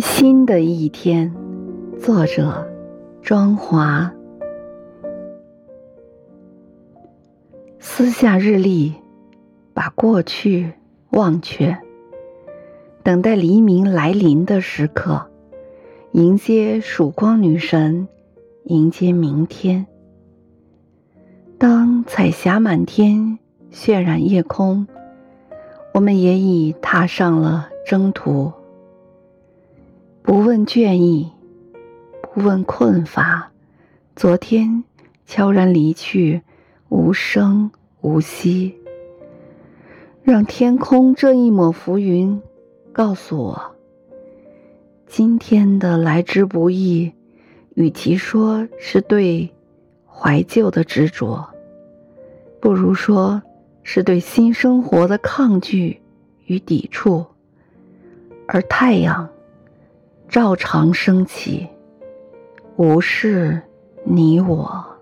新的一天，作者庄华。撕下日历，把过去忘却，等待黎明来临的时刻，迎接曙光女神，迎接明天。当彩霞满天，渲染夜空，我们也已踏上了征途。问倦意，不问困乏，昨天悄然离去，无声无息。让天空这一抹浮云告诉我，今天的来之不易，与其说是对怀旧的执着，不如说是对新生活的抗拒与抵触。而太阳。照常升起，无视你我。